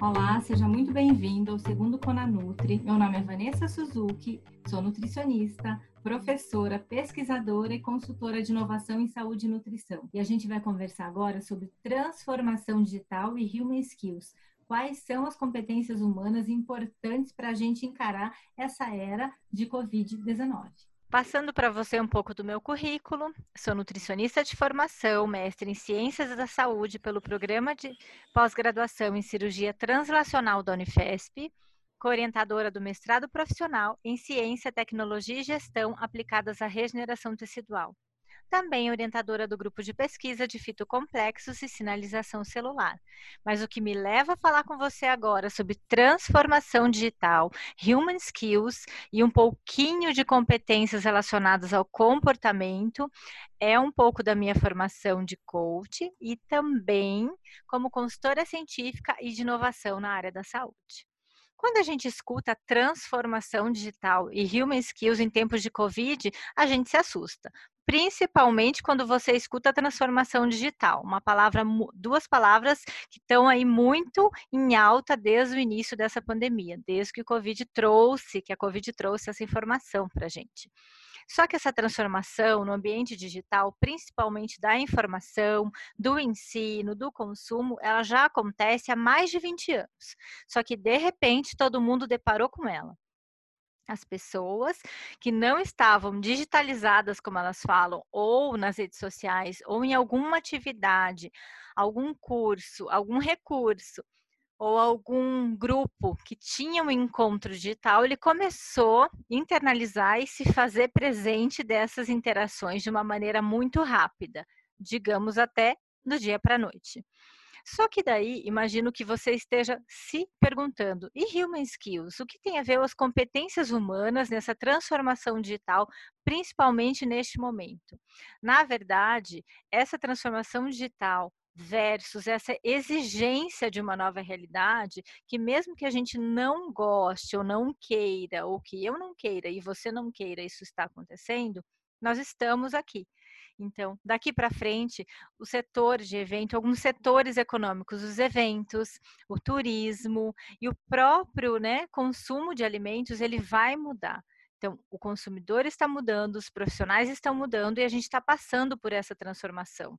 Olá, seja muito bem-vindo ao segundo Conanutri. Meu nome é Vanessa Suzuki, sou nutricionista, professora, pesquisadora e consultora de inovação em saúde e nutrição. E a gente vai conversar agora sobre transformação digital e human skills. Quais são as competências humanas importantes para a gente encarar essa era de Covid-19? Passando para você um pouco do meu currículo, sou nutricionista de formação, mestre em Ciências da Saúde pelo Programa de Pós-Graduação em Cirurgia Translacional da Unifesp, coorientadora do mestrado profissional em Ciência, Tecnologia e Gestão aplicadas à regeneração tecidual também orientadora do grupo de pesquisa de fitocomplexos e sinalização celular. Mas o que me leva a falar com você agora sobre transformação digital, human skills e um pouquinho de competências relacionadas ao comportamento é um pouco da minha formação de coach e também como consultora científica e de inovação na área da saúde. Quando a gente escuta transformação digital e human skills em tempos de Covid, a gente se assusta, principalmente quando você escuta a transformação digital, uma palavra, duas palavras que estão aí muito em alta desde o início dessa pandemia, desde que o Covid trouxe, que a Covid trouxe essa informação para a gente. Só que essa transformação no ambiente digital, principalmente da informação, do ensino, do consumo, ela já acontece há mais de 20 anos. Só que de repente todo mundo deparou com ela as pessoas que não estavam digitalizadas, como elas falam, ou nas redes sociais, ou em alguma atividade, algum curso, algum recurso, ou algum grupo que tinha um encontro digital, ele começou a internalizar e se fazer presente dessas interações de uma maneira muito rápida, digamos até do dia para a noite. Só que daí, imagino que você esteja se perguntando, e human skills? O que tem a ver as competências humanas nessa transformação digital, principalmente neste momento? Na verdade, essa transformação digital versus essa exigência de uma nova realidade, que mesmo que a gente não goste ou não queira, ou que eu não queira e você não queira, isso está acontecendo, nós estamos aqui. Então, daqui para frente, o setor de evento, alguns setores econômicos, os eventos, o turismo e o próprio né, consumo de alimentos, ele vai mudar. Então, o consumidor está mudando, os profissionais estão mudando e a gente está passando por essa transformação.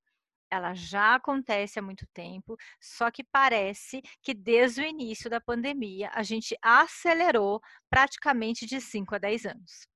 Ela já acontece há muito tempo, só que parece que desde o início da pandemia a gente acelerou praticamente de 5 a 10 anos.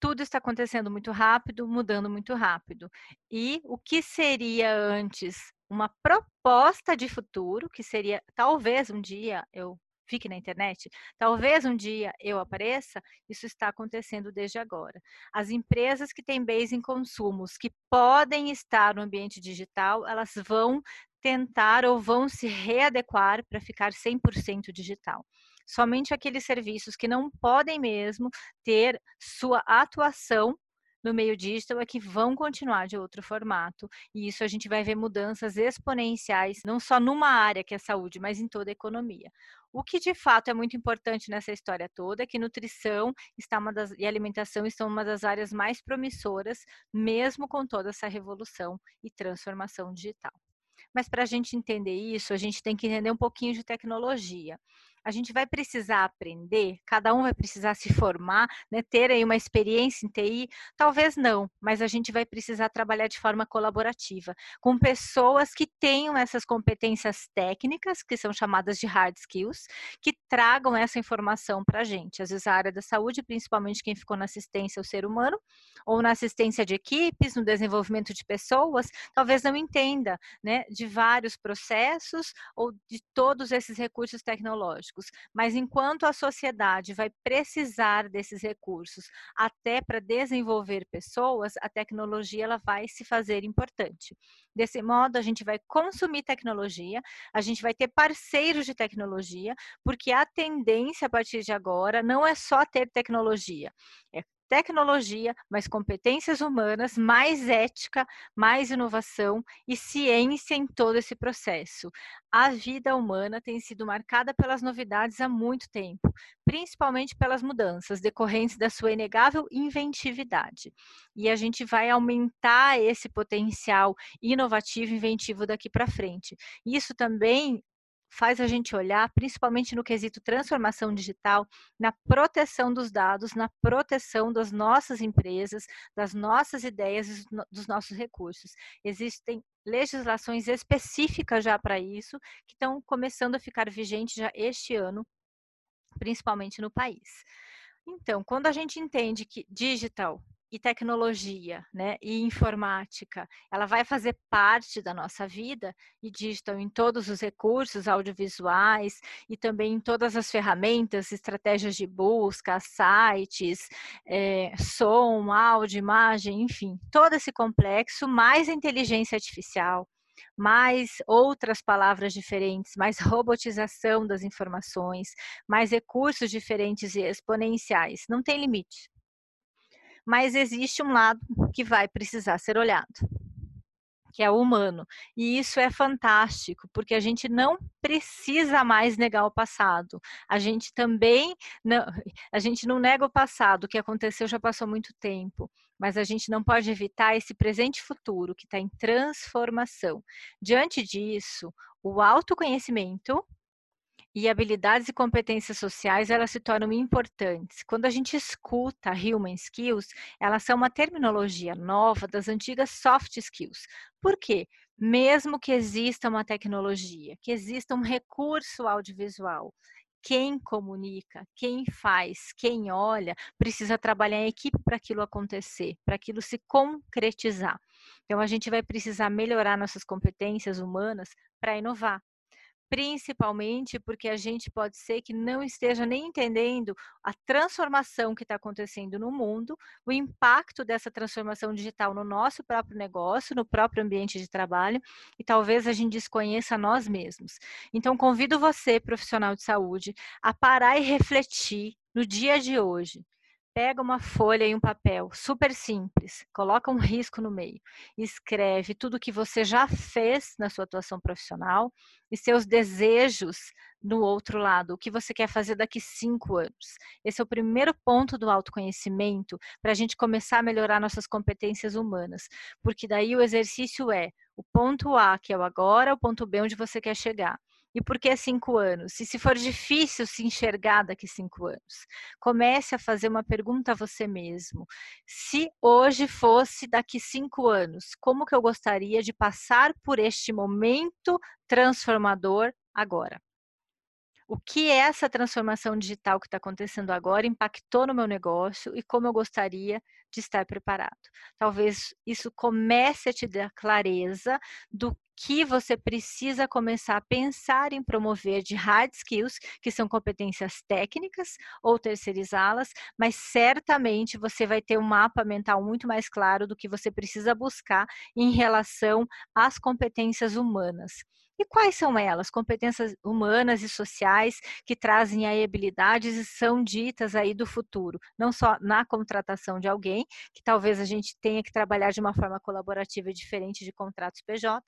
Tudo está acontecendo muito rápido, mudando muito rápido. E o que seria antes uma proposta de futuro, que seria talvez um dia eu fique na internet, talvez um dia eu apareça, isso está acontecendo desde agora. As empresas que têm base em consumos, que podem estar no ambiente digital, elas vão tentar ou vão se readequar para ficar 100% digital somente aqueles serviços que não podem mesmo ter sua atuação no meio digital é que vão continuar de outro formato. E isso a gente vai ver mudanças exponenciais, não só numa área que é a saúde, mas em toda a economia. O que de fato é muito importante nessa história toda é que nutrição está uma das, e alimentação estão uma das áreas mais promissoras, mesmo com toda essa revolução e transformação digital. Mas para a gente entender isso, a gente tem que entender um pouquinho de tecnologia a gente vai precisar aprender, cada um vai precisar se formar, né, ter aí uma experiência em TI? Talvez não, mas a gente vai precisar trabalhar de forma colaborativa, com pessoas que tenham essas competências técnicas, que são chamadas de hard skills, que tragam essa informação para a gente. Às vezes a área da saúde, principalmente quem ficou na assistência ao ser humano, ou na assistência de equipes, no desenvolvimento de pessoas, talvez não entenda né, de vários processos ou de todos esses recursos tecnológicos políticos, mas enquanto a sociedade vai precisar desses recursos até para desenvolver pessoas, a tecnologia ela vai se fazer importante. Desse modo, a gente vai consumir tecnologia, a gente vai ter parceiros de tecnologia, porque a tendência a partir de agora não é só ter tecnologia, é tecnologia, mais competências humanas, mais ética, mais inovação e ciência em todo esse processo. A vida humana tem sido marcada pelas novidades há muito tempo, principalmente pelas mudanças decorrentes da sua inegável inventividade. E a gente vai aumentar esse potencial inovativo e inventivo daqui para frente. Isso também faz a gente olhar, principalmente no quesito transformação digital, na proteção dos dados, na proteção das nossas empresas, das nossas ideias dos nossos recursos. Existem legislações específicas já para isso, que estão começando a ficar vigentes já este ano, principalmente no país. Então, quando a gente entende que digital e tecnologia, né, e informática, ela vai fazer parte da nossa vida e digital em todos os recursos audiovisuais e também em todas as ferramentas, estratégias de busca, sites, é, som, áudio, imagem, enfim, todo esse complexo, mais inteligência artificial, mais outras palavras diferentes, mais robotização das informações, mais recursos diferentes e exponenciais. Não tem limite mas existe um lado que vai precisar ser olhado, que é o humano. E isso é fantástico, porque a gente não precisa mais negar o passado. A gente também não, a gente não nega o passado, o que aconteceu já passou muito tempo, mas a gente não pode evitar esse presente futuro que está em transformação. Diante disso, o autoconhecimento e habilidades e competências sociais elas se tornam importantes. Quando a gente escuta human skills, elas são uma terminologia nova das antigas soft skills. Por quê? Mesmo que exista uma tecnologia, que exista um recurso audiovisual, quem comunica, quem faz, quem olha, precisa trabalhar em equipe para aquilo acontecer, para aquilo se concretizar. Então, a gente vai precisar melhorar nossas competências humanas para inovar, principalmente porque a gente pode ser que não esteja nem entendendo a transformação que está acontecendo no mundo, o impacto dessa transformação digital no nosso próprio negócio, no próprio ambiente de trabalho, e talvez a gente desconheça nós mesmos. Então, convido você, profissional de saúde, a parar e refletir no dia de hoje pega uma folha e um papel, super simples, coloca um risco no meio, escreve tudo que você já fez na sua atuação profissional e seus desejos no outro lado, o que você quer fazer daqui cinco anos. Esse é o primeiro ponto do autoconhecimento para a gente começar a melhorar nossas competências humanas, porque daí o exercício é o ponto A, que é o agora, o ponto B, onde você quer chegar. E por que cinco anos? E se for difícil se enxergar daqui cinco anos, comece a fazer uma pergunta a você mesmo. Se hoje fosse daqui cinco anos, como que eu gostaria de passar por este momento transformador agora? o que essa transformação digital que está acontecendo agora impactou no meu negócio e como eu gostaria de estar preparado. Talvez isso comece a te dar clareza do que você precisa começar a pensar em promover de hard skills, que são competências técnicas, ou terceirizá-las, mas certamente você vai ter um mapa mental muito mais claro do que você precisa buscar em relação às competências humanas. E quais são elas? Competências humanas e sociais que trazem aí habilidades e são ditas aí do futuro, não só na contratação de alguém, que talvez a gente tenha que trabalhar de uma forma colaborativa diferente de contratos PJ,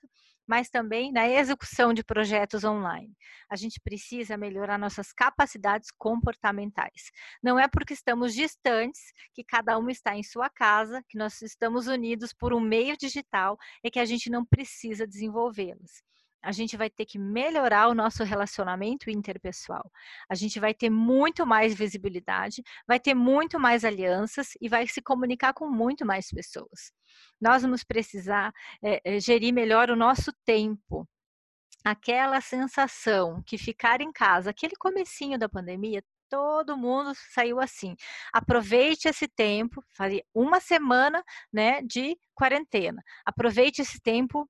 mas também na execução de projetos online. A gente precisa melhorar nossas capacidades comportamentais. Não é porque estamos distantes que cada um está em sua casa, que nós estamos unidos por um meio digital e que a gente não precisa desenvolvê-las a gente vai ter que melhorar o nosso relacionamento interpessoal. A gente vai ter muito mais visibilidade, vai ter muito mais alianças e vai se comunicar com muito mais pessoas. Nós vamos precisar é, gerir melhor o nosso tempo. Aquela sensação que ficar em casa, aquele comecinho da pandemia, todo mundo saiu assim. Aproveite esse tempo, fazer uma semana, né, de quarentena. Aproveite esse tempo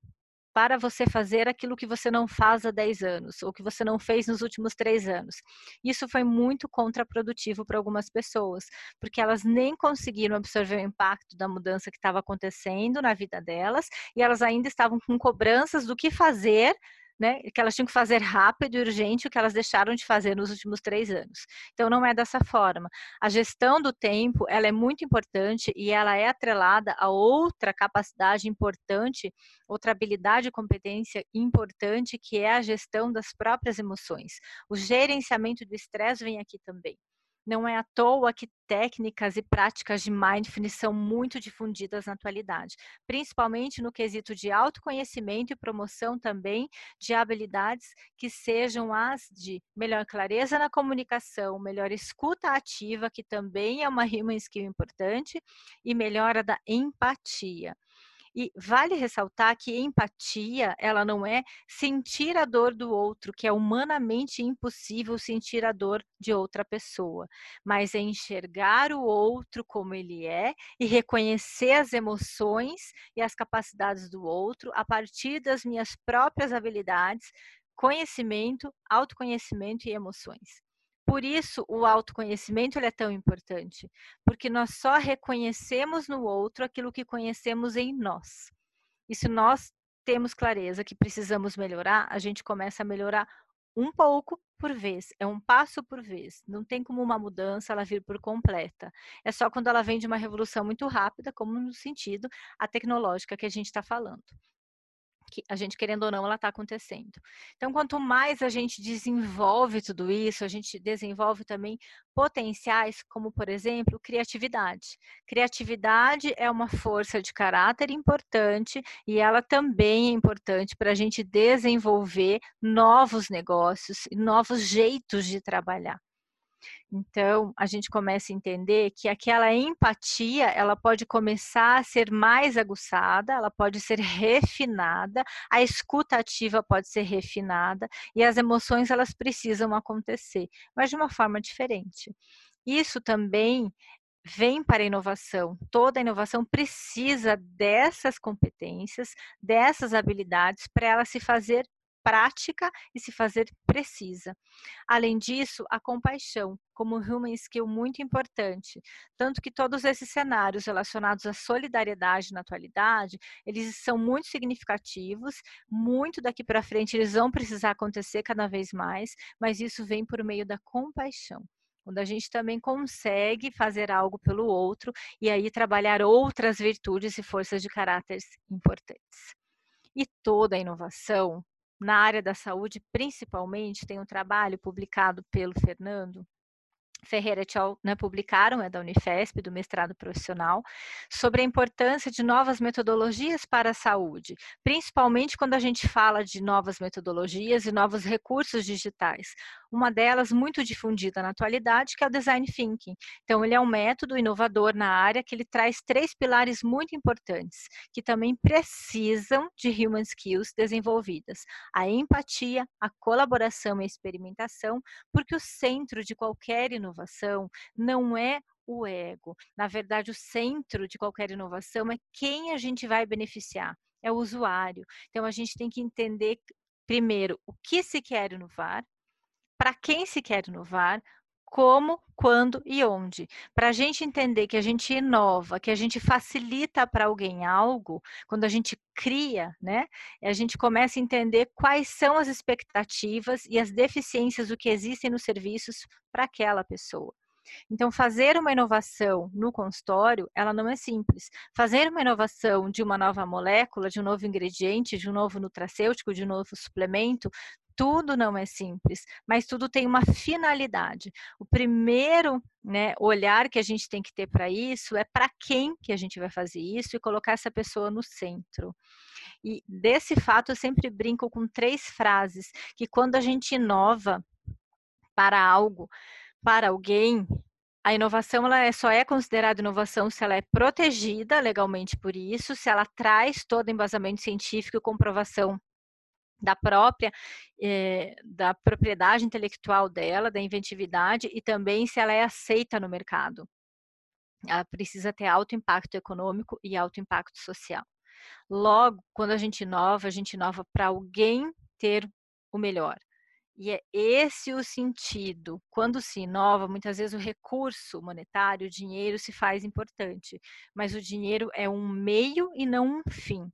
para você fazer aquilo que você não faz há 10 anos, ou que você não fez nos últimos 3 anos. Isso foi muito contraprodutivo para algumas pessoas, porque elas nem conseguiram absorver o impacto da mudança que estava acontecendo na vida delas, e elas ainda estavam com cobranças do que fazer né, que elas tinham que fazer rápido e urgente o que elas deixaram de fazer nos últimos três anos. Então, não é dessa forma. A gestão do tempo, ela é muito importante e ela é atrelada a outra capacidade importante, outra habilidade e competência importante, que é a gestão das próprias emoções. O gerenciamento do estresse vem aqui também. Não é à toa que técnicas e práticas de mindfulness são muito difundidas na atualidade, principalmente no quesito de autoconhecimento e promoção também de habilidades que sejam as de melhor clareza na comunicação, melhor escuta ativa, que também é uma human skill importante, e melhora da empatia. E vale ressaltar que empatia, ela não é sentir a dor do outro, que é humanamente impossível sentir a dor de outra pessoa, mas é enxergar o outro como ele é e reconhecer as emoções e as capacidades do outro a partir das minhas próprias habilidades, conhecimento, autoconhecimento e emoções. Por isso, o autoconhecimento é tão importante, porque nós só reconhecemos no outro aquilo que conhecemos em nós. E se nós temos clareza que precisamos melhorar, a gente começa a melhorar um pouco por vez, é um passo por vez. Não tem como uma mudança ela vir por completa. É só quando ela vem de uma revolução muito rápida, como no sentido a tecnológica que a gente está falando que a gente querendo ou não, ela está acontecendo. Então, quanto mais a gente desenvolve tudo isso, a gente desenvolve também potenciais, como por exemplo, criatividade. Criatividade é uma força de caráter importante e ela também é importante para a gente desenvolver novos negócios e novos jeitos de trabalhar. Então, a gente começa a entender que aquela empatia, ela pode começar a ser mais aguçada, ela pode ser refinada, a escuta ativa pode ser refinada e as emoções elas precisam acontecer, mas de uma forma diferente. Isso também vem para a inovação. Toda inovação precisa dessas competências, dessas habilidades para ela se fazer prática e se fazer precisa. Além disso, a compaixão, como human skill muito importante, tanto que todos esses cenários relacionados à solidariedade na atualidade, eles são muito significativos, muito daqui para frente eles vão precisar acontecer cada vez mais, mas isso vem por meio da compaixão quando a gente também consegue fazer algo pelo outro e aí trabalhar outras virtudes e forças de caráteres importantes. E toda a inovação na área da saúde, principalmente, tem um trabalho publicado pelo Fernando Ferreira Tchau né, publicaram, é da Unifesp, do mestrado profissional, sobre a importância de novas metodologias para a saúde, principalmente quando a gente fala de novas metodologias e novos recursos digitais. Uma delas, muito difundida na atualidade, que é o Design Thinking. Então, ele é um método inovador na área que ele traz três pilares muito importantes, que também precisam de human skills desenvolvidas: a empatia, a colaboração e a experimentação, porque o centro de qualquer inovação não é o ego. Na verdade, o centro de qualquer inovação é quem a gente vai beneficiar, é o usuário. Então, a gente tem que entender, primeiro, o que se quer inovar, para quem se quer inovar, como, quando e onde. Para a gente entender que a gente inova, que a gente facilita para alguém algo, quando a gente cria, né, a gente começa a entender quais são as expectativas e as deficiências do que existem nos serviços para aquela pessoa. Então, fazer uma inovação no consultório, ela não é simples. Fazer uma inovação de uma nova molécula, de um novo ingrediente, de um novo nutracêutico, de um novo suplemento, tudo não é simples, mas tudo tem uma finalidade. O primeiro né, olhar que a gente tem que ter para isso é para quem que a gente vai fazer isso e colocar essa pessoa no centro. E desse fato eu sempre brinco com três frases que quando a gente inova para algo, para alguém, a inovação ela é, só é considerada inovação se ela é protegida legalmente por isso, se ela traz todo embasamento científico e comprovação da própria eh, da propriedade intelectual dela, da inventividade e também se ela é aceita no mercado. Ela precisa ter alto impacto econômico e alto impacto social. Logo, quando a gente inova, a gente inova para alguém ter o melhor. E é esse o sentido. Quando se inova, muitas vezes o recurso monetário, o dinheiro se faz importante, mas o dinheiro é um meio e não um fim.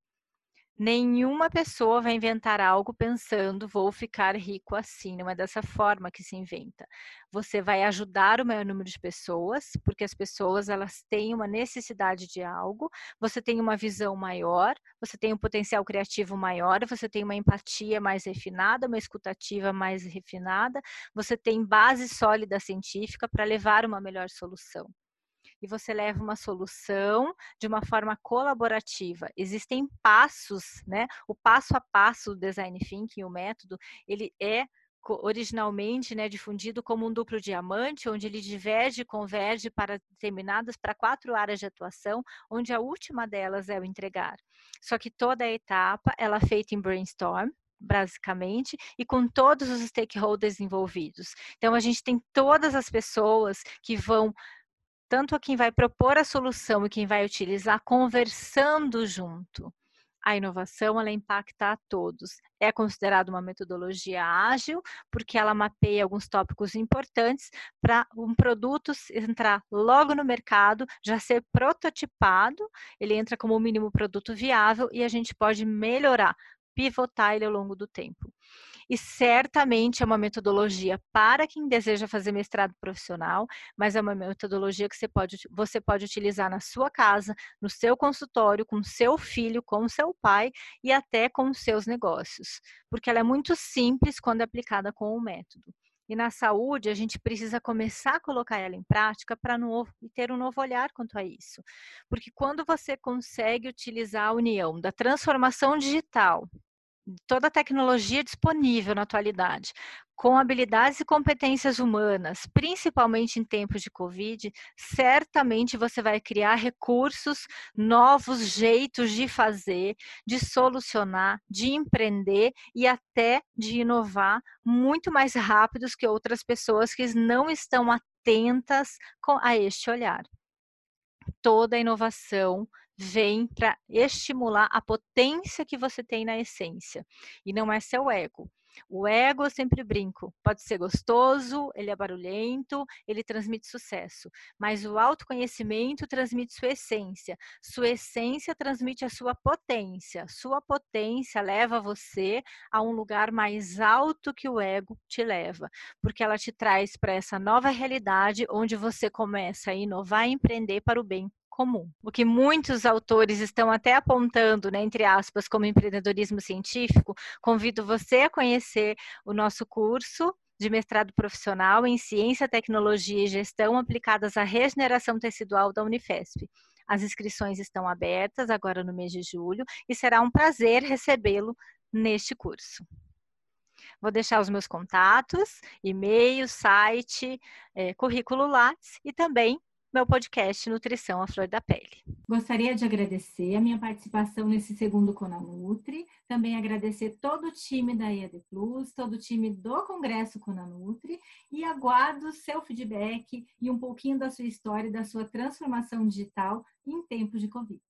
Nenhuma pessoa vai inventar algo pensando vou ficar rico assim, não é dessa forma que se inventa. Você vai ajudar o maior número de pessoas, porque as pessoas elas têm uma necessidade de algo, você tem uma visão maior, você tem um potencial criativo maior, você tem uma empatia mais refinada, uma escutativa mais refinada, você tem base sólida científica para levar uma melhor solução e você leva uma solução de uma forma colaborativa. Existem passos, né? O passo a passo do design thinking, o método, ele é originalmente né, difundido como um duplo diamante, onde ele diverge e converge para determinadas, para quatro áreas de atuação, onde a última delas é o entregar. Só que toda a etapa ela é feita em brainstorm, basicamente, e com todos os stakeholders envolvidos. Então, a gente tem todas as pessoas que vão tanto a quem vai propor a solução e quem vai utilizar conversando junto. A inovação ela impacta a todos. É considerada uma metodologia ágil porque ela mapeia alguns tópicos importantes para um produto entrar logo no mercado, já ser prototipado, ele entra como mínimo produto viável e a gente pode melhorar, pivotar ele ao longo do tempo e certamente é uma metodologia para quem deseja fazer mestrado profissional, mas é uma metodologia que você pode, você pode utilizar na sua casa, no seu consultório, com seu filho, com seu pai e até com seus negócios, porque ela é muito simples quando é aplicada com o método. E na saúde, a gente precisa começar a colocar ela em prática para ter um novo olhar quanto a isso. Porque quando você consegue utilizar a união da transformação digital toda a tecnologia disponível na atualidade, com habilidades e competências humanas, principalmente em tempos de Covid, certamente você vai criar recursos, novos jeitos de fazer, de solucionar, de empreender e até de inovar muito mais rápidos que outras pessoas que não estão atentas a este olhar. Toda inovação vem para estimular a potência que você tem na essência e não é seu ego. O ego, eu sempre brinco, pode ser gostoso, ele é barulhento, ele transmite sucesso, mas o autoconhecimento transmite sua essência. Sua essência transmite a sua potência. Sua potência leva você a um lugar mais alto que o ego te leva, porque ela te traz para essa nova realidade onde você começa a inovar e empreender para o bem comum. O que muitos autores estão até apontando, né, entre aspas, como empreendedorismo científico, convido você a conhecer o nosso curso de mestrado profissional em Ciência, Tecnologia e Gestão aplicadas à regeneração tecidual da Unifesp. As inscrições estão abertas agora no mês de julho e será um prazer recebê-lo neste curso. Vou deixar os meus contatos, e-mail, site, é, currículo Lattes e também meu podcast Nutrição à Flor da Pele. Gostaria de agradecer a minha participação nesse segundo Conanutri, também agradecer todo o time da EAD Plus, todo o time do Congresso Conanutri e aguardo seu feedback e um pouquinho da sua história e da sua transformação digital em tempos de Covid.